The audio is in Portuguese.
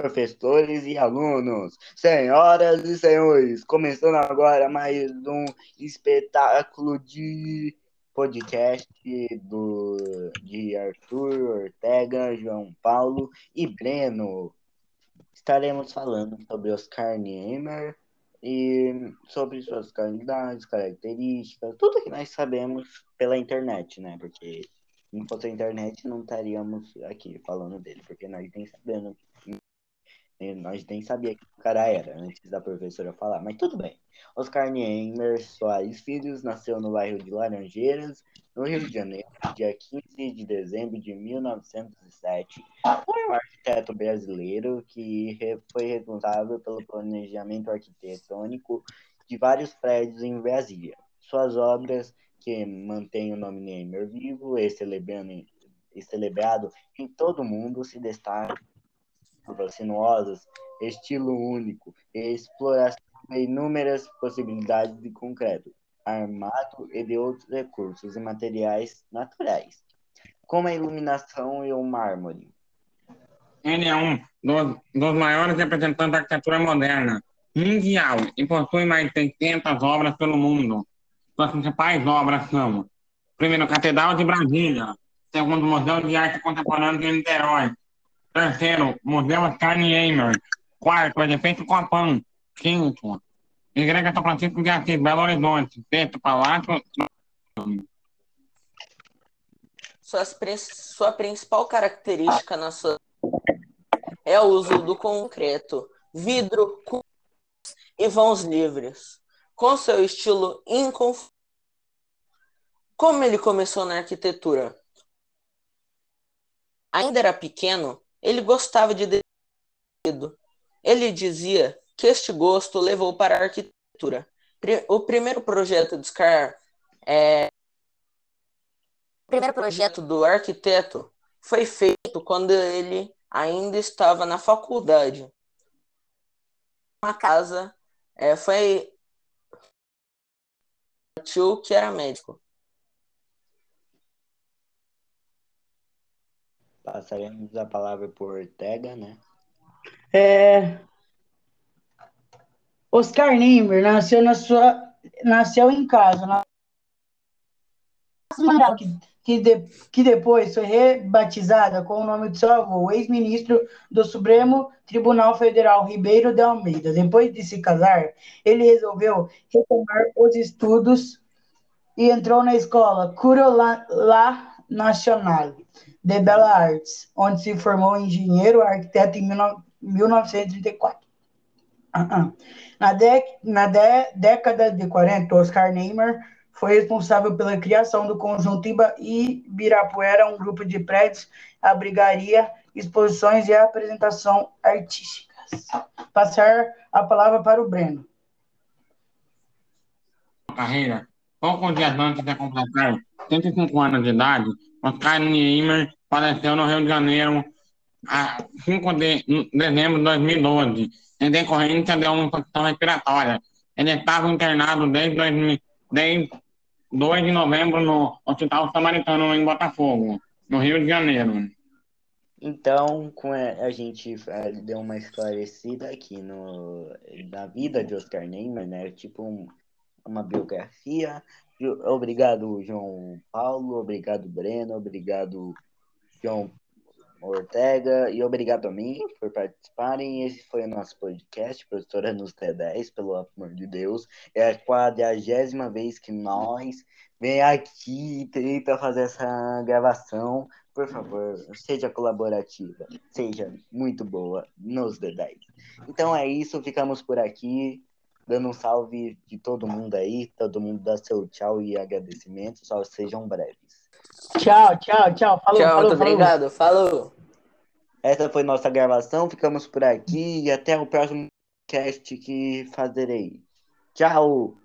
professores e alunos, senhoras e senhores, começando agora mais um espetáculo de podcast do, de Arthur Ortega, João Paulo e Breno. Estaremos falando sobre Oscar Niemeyer e sobre suas qualidades, características, tudo que nós sabemos pela internet, né? Porque não fosse a internet, não estaríamos aqui falando dele, porque nós nem sabemos nós nem sabia que o cara era antes da professora falar, mas tudo bem. Oscar Niemeyer Soares Filhos nasceu no bairro de Laranjeiras, no Rio de Janeiro, dia 15 de dezembro de 1907. Foi um arquiteto brasileiro que foi responsável pelo planejamento arquitetônico de vários prédios em Brasília. Suas obras, que mantêm o nome Niemeyer vivo e celebrado, e celebrado em todo o mundo, se destacam sinuosas, estilo único e exploração de inúmeras possibilidades de concreto, armado e de outros recursos e materiais naturais, como a iluminação e o mármore. Ele é um dos, dos maiores representantes da arquitetura moderna mundial e possui mais de 600 obras pelo mundo. Suas principais obras são primeiro, Catedral de Brasília, segundo, Museu de Arte Contemporânea de Niterói, Terceiro, Museu Oscar Niemeyer. Quarto, Edifício Copão. Quinto, Igreja São Francisco de Assis, Belo Horizonte. Sexto, Palácio... Suas, sua principal característica na sua é o uso do concreto, vidro e vãos livres, com seu estilo inconfundível. Como ele começou na arquitetura? Ainda era pequeno, ele gostava de desenho. Ele dizia que este gosto levou para a arquitetura. O primeiro projeto de Scar é... O primeiro projeto do arquiteto foi feito quando ele ainda estava na faculdade. Uma casa é, foi tio que era médico. Passaremos a palavra por Ortega, né? É... Oscar Niemeyer nasceu na sua nasceu em casa, na que, que, de, que depois foi rebatizada com o nome de seu avô, ex-ministro do Supremo Tribunal Federal Ribeiro de Almeida. Depois de se casar, ele resolveu retomar os estudos e entrou na escola Curola Nacional de Belas Artes, onde se formou engenheiro arquiteto em 1934. Na, dec na de década de 40, Oscar Niemeyer foi responsável pela criação do conjunto Ibirapuera, um grupo de prédios, abrigaria exposições e apresentação artísticas. Passar a palavra para o Breno. Carreira. Poucos dias antes de completar 105 anos de idade, Oscar Niemeyer faleceu no Rio de Janeiro a 5 de dezembro de 2012, em decorrência de uma infecção respiratória. Ele estava internado desde, 2000, desde 2 de novembro no Hospital Samaritano, em Botafogo, no Rio de Janeiro. Então, a, gente deu uma esclarecida aqui no, da vida de Oscar Niemeyer, né? Tipo um, uma biografia Obrigado, João Paulo. Obrigado, Breno. Obrigado, João Ortega. E obrigado a mim por participarem. Esse foi o nosso podcast, Professora nos T10, pelo amor de Deus. É a quadragésima vez que nós vem aqui e tenta fazer essa gravação. Por favor, seja colaborativa, seja muito boa nos D10. Então é isso, ficamos por aqui dando um salve de todo mundo aí, todo mundo dá seu tchau e agradecimento, só sejam breves. Tchau, tchau, tchau. Falou, tchau, falou, muito falou. obrigado. Falou. Essa foi nossa gravação, ficamos por aqui e até o próximo cast que fazerei. Tchau!